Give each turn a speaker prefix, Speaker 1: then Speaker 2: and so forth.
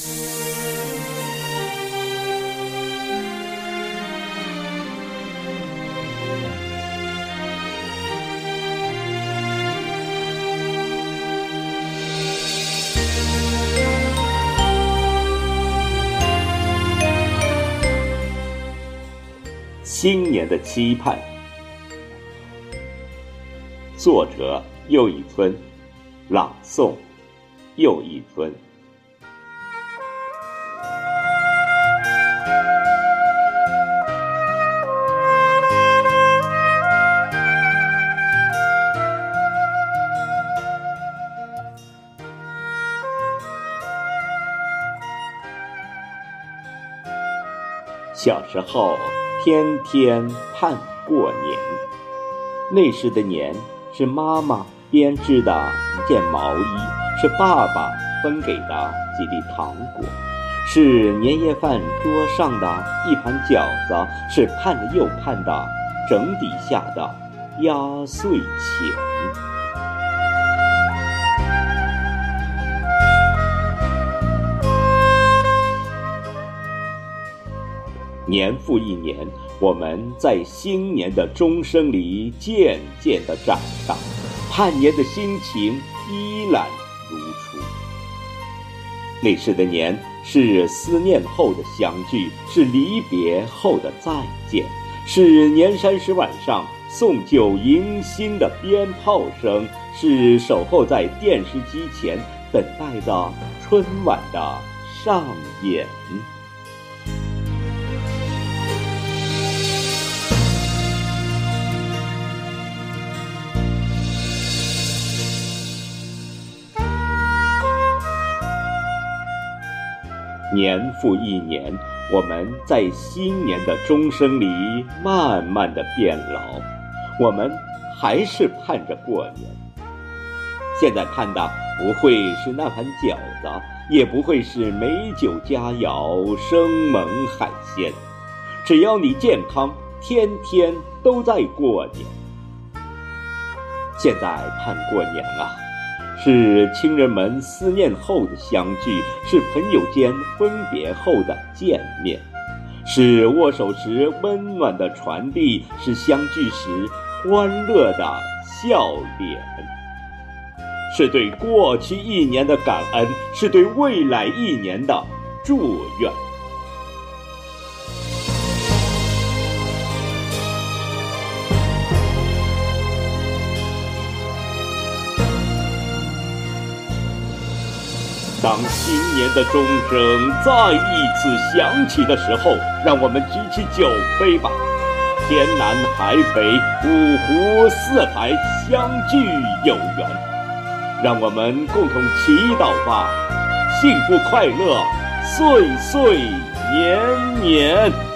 Speaker 1: 新年的期盼，作者又一村，朗诵又一村。小时候。天天盼过年，那时的年是妈妈编织的一件毛衣，是爸爸分给的几粒糖果，是年夜饭桌上的一盘饺子，是盼了又盼的整底下的压岁钱。年复一年，我们在新年的钟声里渐渐的长大，盼年的心情依然如初。那时的年是思念后的相聚，是离别后的再见，是年三十晚上送酒迎新的鞭炮声，是守候在电视机前等待着春晚的上演。年复一年，我们在新年的钟声里慢慢的变老，我们还是盼着过年。现在盼的不会是那盘饺子，也不会是美酒佳肴、生猛海鲜，只要你健康，天天都在过年。现在盼过年啊！是亲人们思念后的相聚，是朋友间分别后的见面，是握手时温暖的传递，是相聚时欢乐的笑脸，是对过去一年的感恩，是对未来一年的祝愿。当新年的钟声再一次响起的时候，让我们举起酒杯吧！天南海北，五湖四海相聚有缘，让我们共同祈祷吧！幸福快乐，岁岁年年。